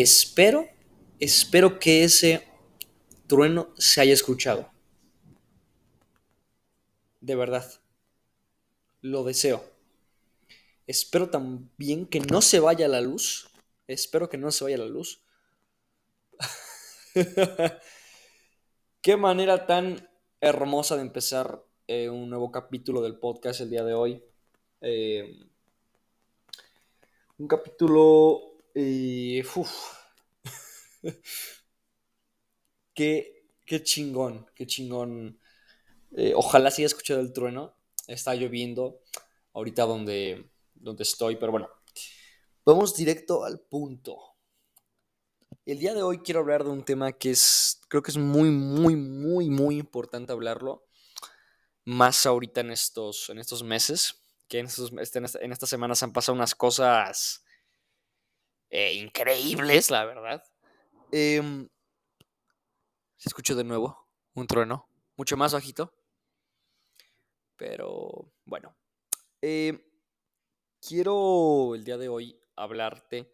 espero, espero que ese trueno se haya escuchado. De verdad. Lo deseo. Espero también que no se vaya la luz. Espero que no se vaya la luz. Qué manera tan hermosa de empezar eh, un nuevo capítulo del podcast el día de hoy. Eh, un capítulo... Eh, qué, qué chingón, qué chingón. ojalá se haya escuchado el trueno. Está lloviendo ahorita donde, donde estoy, pero bueno. Vamos directo al punto. El día de hoy quiero hablar de un tema que es, creo que es muy, muy, muy, muy importante hablarlo. Más ahorita en estos, en estos meses, que en, estas semanas han pasado unas cosas eh, increíbles, la verdad. Eh, se escuchó de nuevo un trueno, mucho más bajito. Pero bueno, em, quiero el día de hoy hablarte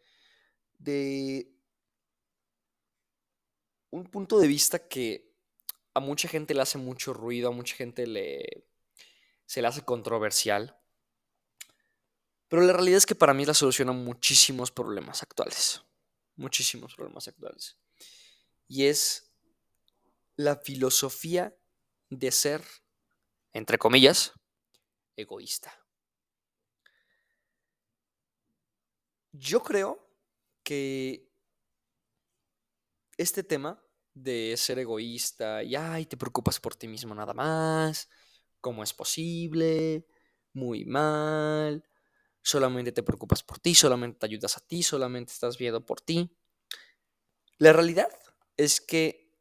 de un punto de vista que a mucha gente le hace mucho ruido, a mucha gente le, se le hace controversial. Pero la realidad es que para mí la solución a muchísimos problemas actuales. Muchísimos problemas actuales. Y es la filosofía de ser, entre comillas, egoísta. Yo creo que este tema de ser egoísta y ay, te preocupas por ti mismo nada más, cómo es posible, muy mal, solamente te preocupas por ti, solamente te ayudas a ti, solamente estás viendo por ti. La realidad es que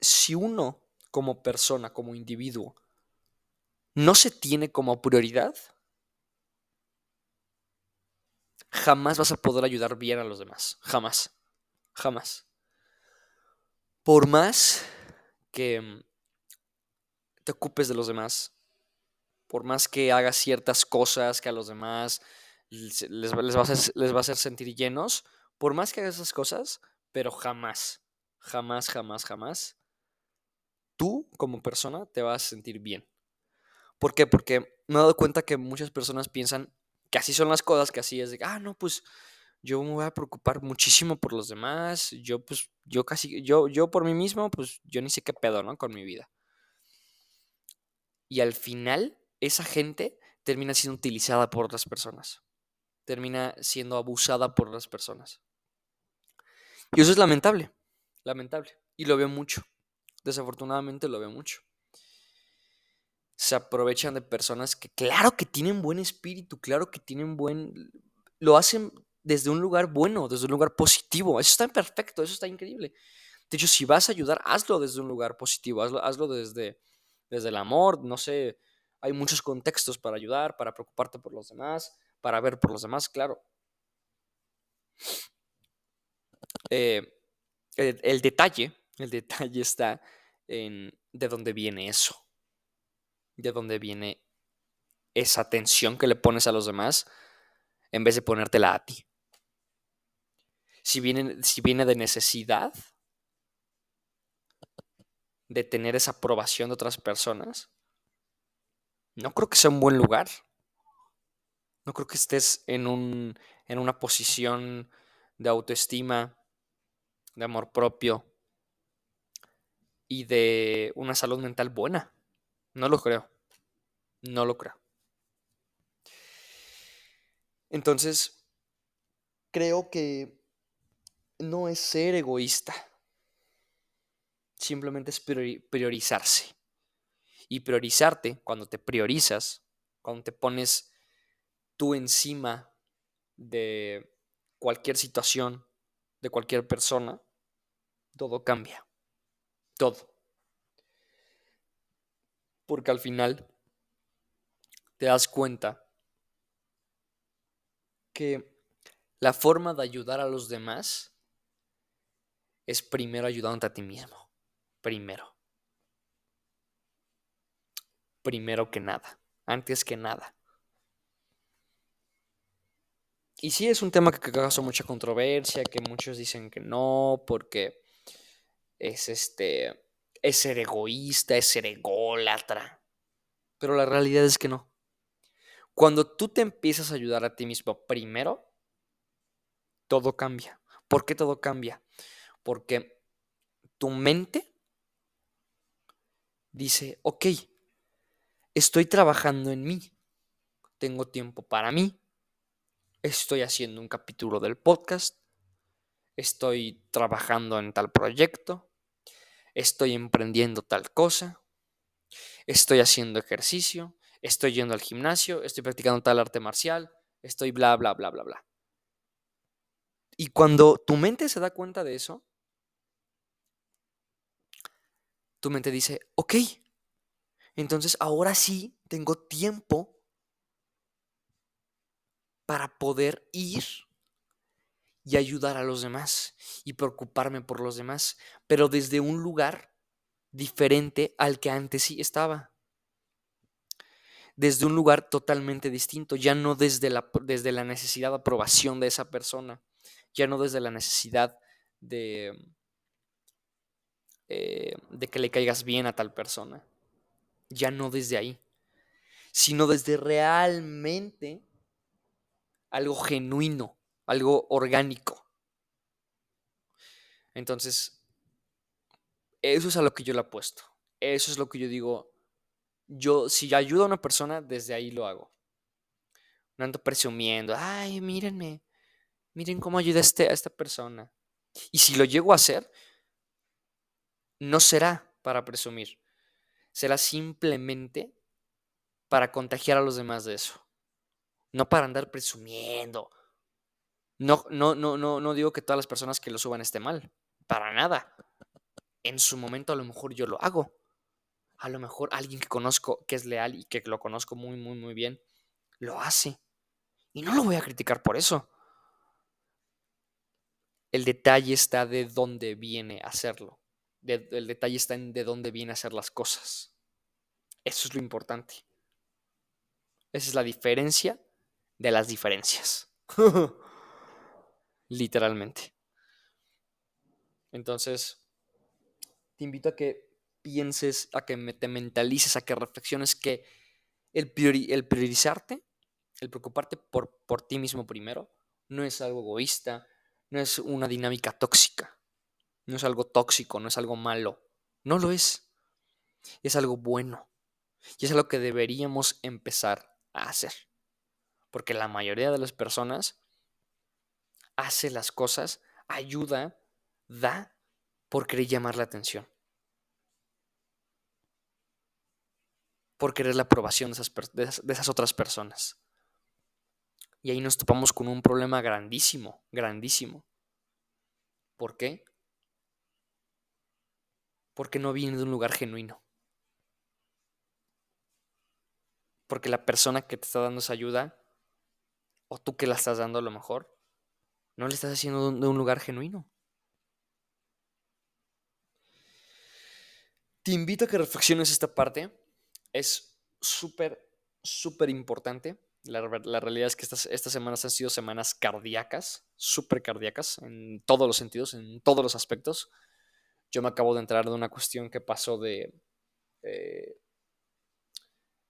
si uno como persona, como individuo, no se tiene como prioridad, jamás vas a poder ayudar bien a los demás. Jamás. Jamás. Por más que mm, te ocupes de los demás, por más que hagas ciertas cosas que a los demás les, va, a hacer, sentir llenos, por más que hagas esas cosas, pero jamás, jamás, jamás, jamás, tú como persona te vas a sentir bien. ¿Por qué? Porque me he dado cuenta que muchas personas piensan que así son las cosas, que así es de, ah, no, pues yo me voy a preocupar muchísimo por los demás, yo pues, yo casi, yo, yo por mí mismo, pues yo ni sé qué pedo, ¿no? Con mi vida. Y al final, esa gente termina siendo utilizada por otras personas, termina siendo abusada por otras personas. Y eso es lamentable, lamentable. Y lo veo mucho, desafortunadamente lo veo mucho. Se aprovechan de personas que claro que tienen buen espíritu, claro que tienen buen... Lo hacen desde un lugar bueno, desde un lugar positivo. Eso está perfecto, eso está increíble. De hecho, si vas a ayudar, hazlo desde un lugar positivo, hazlo, desde, desde el amor, no sé, hay muchos contextos para ayudar, para preocuparte por los demás, para ver por los demás, claro. Eh, el, detalle, el detalle está en de dónde viene eso, de dónde viene esa atención que le pones a los demás en vez de ponértela a ti si viene, si viene de necesidad de tener esa aprobación de otras personas, no creo que sea un buen lugar. No creo que estés en, un, en una posición de autoestima, de amor propio y de una salud mental buena. No lo creo. No lo creo. Entonces, creo que no es ser egoísta. Simplemente es priorizarse. Y priorizarte, cuando te priorizas, cuando te pones tú encima de cualquier situación, de cualquier persona, todo cambia. Todo. Porque al final te das cuenta que la forma de ayudar a los demás es primero ayudándote a ti mismo. Primero. Primero que nada. Antes que nada. y sí es un tema que causa mucha controversia, que muchos dicen que no, porque es este, es ser egoísta, es ser ególatra. Pero la realidad es que no. Cuando tú te empiezas a ayudar a ti mismo primero, todo cambia. ¿Por qué todo cambia? Porque tu mente dice, ok, estoy trabajando en mí, tengo tiempo para mí, estoy haciendo un capítulo del podcast, estoy trabajando en tal proyecto, estoy emprendiendo tal cosa, estoy haciendo ejercicio, estoy yendo al gimnasio, estoy practicando tal arte marcial, estoy bla, bla, bla, bla, bla. Y cuando tu mente se da cuenta de eso, tu mente dice, ok, entonces ahora sí tengo tiempo para poder ir y ayudar a los demás y preocuparme por los demás, pero desde un lugar diferente al que antes sí estaba. Desde un lugar totalmente distinto, ya no desde la, desde la necesidad de aprobación de esa persona, ya no desde la necesidad de, eh, de que le caigas bien a tal persona, ya no desde ahí, sino desde realmente algo genuino, algo orgánico. Entonces, eso es a lo que yo le apuesto. Eso es lo que yo digo. Yo, si ayudo a una persona, desde ahí lo hago. No ando presumiendo, ay, mírenme, miren cómo ayuda este, a esta persona. Y si lo llego a hacer, no será para presumir, será simplemente para contagiar a los demás de eso. No para andar presumiendo. No, no, no, no, no digo que todas las personas que lo suban esté mal. Para nada. En su momento a lo mejor yo lo hago. A lo mejor alguien que conozco, que es leal y que lo conozco muy, muy, muy bien, lo hace. Y no lo voy a criticar por eso. El detalle está de dónde viene a el detalle está en de dónde viene a hacer las cosas. Eso es lo importante. Esa es la diferencia de las diferencias. Literalmente. Entonces, te invito a que pienses, a que te mentalices, a que reflexiones que el, el priorizarte, el preocuparte por, por ti mismo primero, no es algo egoísta, no es una dinámica tóxica, no es algo tóxico, no es algo malo, no lo es. Es algo bueno y es algo que deberíamos empezar a hacer. Porque la mayoría de las personas hace las cosas, ayuda, da por querer llamar la atención. Por querer la aprobación de esas, de esas otras personas. Y ahí nos topamos con un problema grandísimo, grandísimo. ¿Por qué? Porque no viene de un lugar genuino. Porque la persona que te está dando esa ayuda o tú que la estás dando a lo mejor, no le estás haciendo de un lugar genuino. Te invito a que reflexiones esta parte. Es súper, súper importante. La, realidad es que estas, estas semanas han sido semanas cardíacas, súper cardíacas, en todos los sentidos, en todos los aspectos. Yo me acabo de entrar de una cuestión que pasó de... Eh,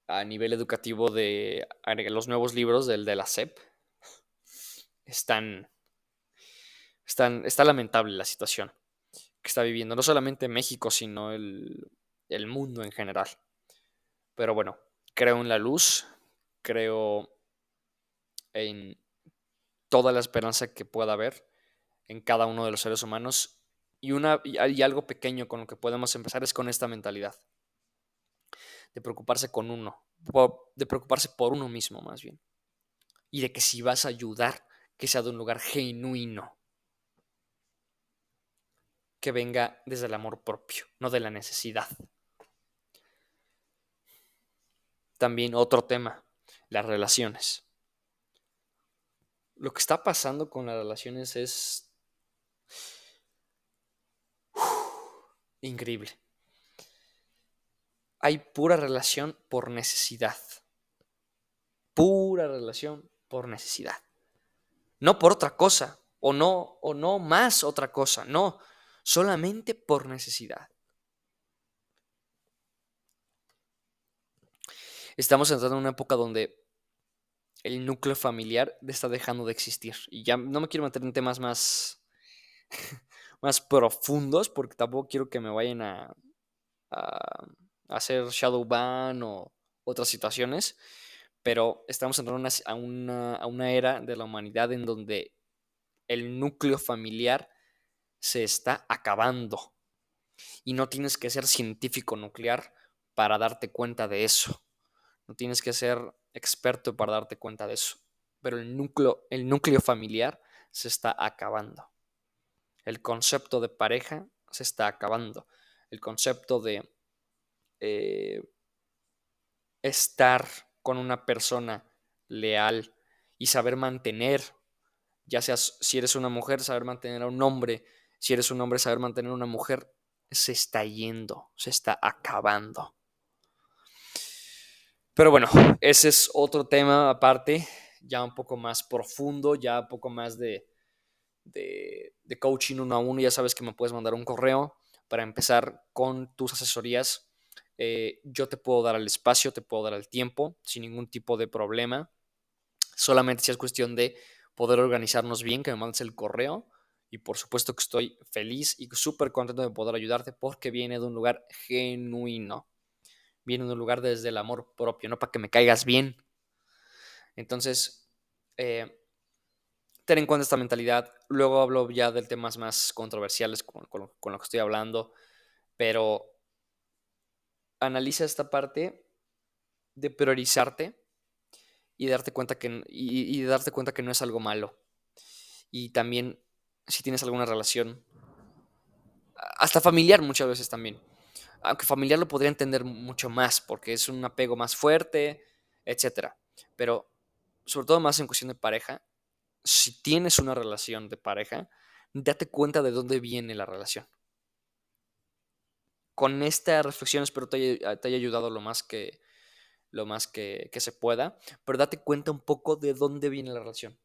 a nivel educativo de los nuevos libros del de la SEP, están, están, está lamentable la situación que está viviendo, no solamente México, sino el, el mundo en general. Pero bueno, creo en la luz, creo en toda la esperanza que pueda haber en cada uno de los seres humanos y, algo pequeño con lo que podemos empezar es con esta mentalidad de preocuparse con uno, de preocuparse por uno mismo más bien. Y de que si vas a ayudar, que sea de un lugar genuino. Que venga desde el amor propio, no de la necesidad. También otro tema, las relaciones. Lo que está pasando con las relaciones es increíble. Hay pura relación por necesidad. Pura relación por necesidad. No por otra cosa, o no, o no más otra cosa, no, solamente por necesidad. Estamos entrando en una época donde el núcleo familiar está dejando de existir. Y ya no me quiero meter en temas más, más profundos, porque tampoco quiero que me vayan a, a, hacer shadow ban o otras situaciones. Pero estamos entrando a una, a una era de la humanidad en donde el núcleo familiar se está acabando. Y no tienes que ser científico nuclear para darte cuenta de eso. No tienes que ser experto para darte cuenta de eso. Pero el núcleo, el núcleo familiar se está acabando. El concepto de pareja se está acabando. El concepto de eh, estar con una persona leal y saber mantener, ya seas si eres una mujer, saber mantener a un hombre, si eres un hombre, saber mantener a una mujer, se está yendo, se está acabando. Pero bueno, ese es otro tema aparte, ya un poco más profundo, ya un poco más de, de, coaching uno a uno. Ya sabes que me puedes mandar un correo para empezar con tus asesorías. Eh, yo te puedo dar el espacio, te puedo dar el tiempo sin ningún tipo de problema. Solamente si es cuestión de poder organizarnos bien, que me mandes el correo. Y por supuesto que estoy feliz y súper contento de poder ayudarte porque viene de un lugar genuino. Viene de un lugar desde el amor propio, no para que me caigas bien. Entonces, eh, ten en cuenta esta mentalidad. Luego hablo ya de temas más controversiales con, lo que estoy hablando, pero analiza esta parte de priorizarte y darte cuenta que, y, darte cuenta que no es algo malo. Y también si tienes alguna relación, hasta familiar muchas veces también. Aunque familiar lo podría entender mucho más porque es un apego más fuerte, etc. Pero sobre todo más en cuestión de pareja, si tienes una relación de pareja, date cuenta de dónde viene la relación. Con esta reflexión espero te haya, te haya ayudado lo más que, lo más que, que, se pueda, pero date cuenta un poco de dónde viene la relación.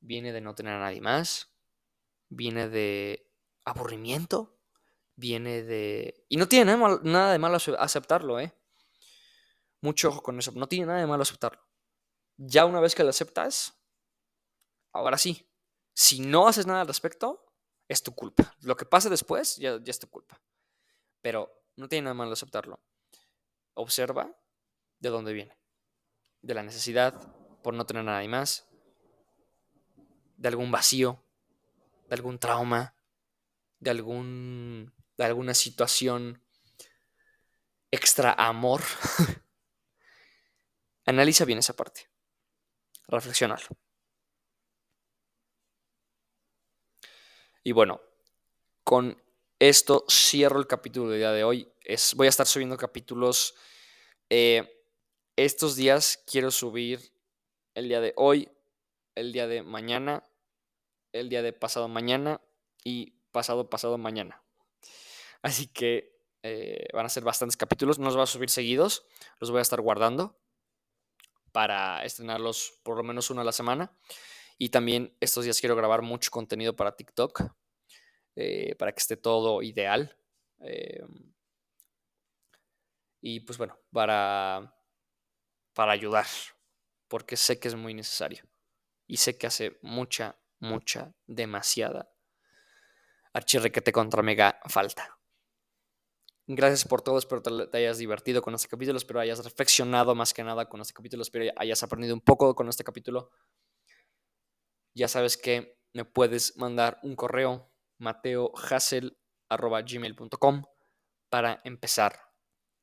Viene de no tener a nadie más, viene de aburrimiento, viene de... Y no tiene nada, de malo aceptarlo, ¿eh? Mucho ojo con eso, no tiene nada de malo aceptarlo. Ya una vez que lo aceptas, ahora sí, si no haces nada al respecto, es tu culpa. Lo que pase después ya, ya es tu culpa. Pero no tiene nada malo aceptarlo. Observa de dónde viene. De la necesidad por no tener nada más, de algún vacío, de algún trauma, de algún de alguna situación extra amor, analiza bien esa parte. Reflexionalo. Y bueno, con esto cierro el capítulo del día de hoy. Es, voy a estar subiendo capítulos. Eh, estos días quiero subir el día de hoy, el día de mañana, el día de pasado mañana y pasado pasado mañana. Así que eh, van a ser bastantes capítulos. No los voy a subir seguidos. Los voy a estar guardando para estrenarlos por lo menos uno a la semana. Y también estos días quiero grabar mucho contenido para TikTok. Eh, para que esté todo ideal. Em, y pues bueno, para, para ayudar. Porque sé que es muy necesario. Y sé que hace mucha, mucha, demasiada archirrequete contra mega falta. Gracias por todo, espero te hayas divertido con este capítulo, espero hayas reflexionado más que nada con este capítulo, espero hayas aprendido un poco con este capítulo. Ya sabes que me puedes mandar un correo mateohassel.gmail.com para empezar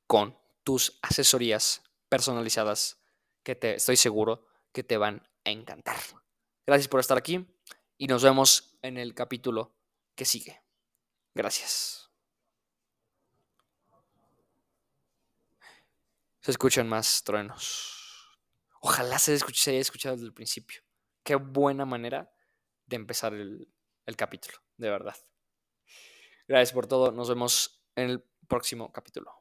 con tus asesorías personalizadas que te estoy seguro que te van a encantar. Gracias por estar aquí y nos vemos en el capítulo que sigue. Gracias. Se escuchan más truenos. Ojalá se, se haya escuchado desde el principio. Qué buena manera de empezar el, el capítulo, de verdad. Gracias por todo. Nos vemos en el próximo capítulo.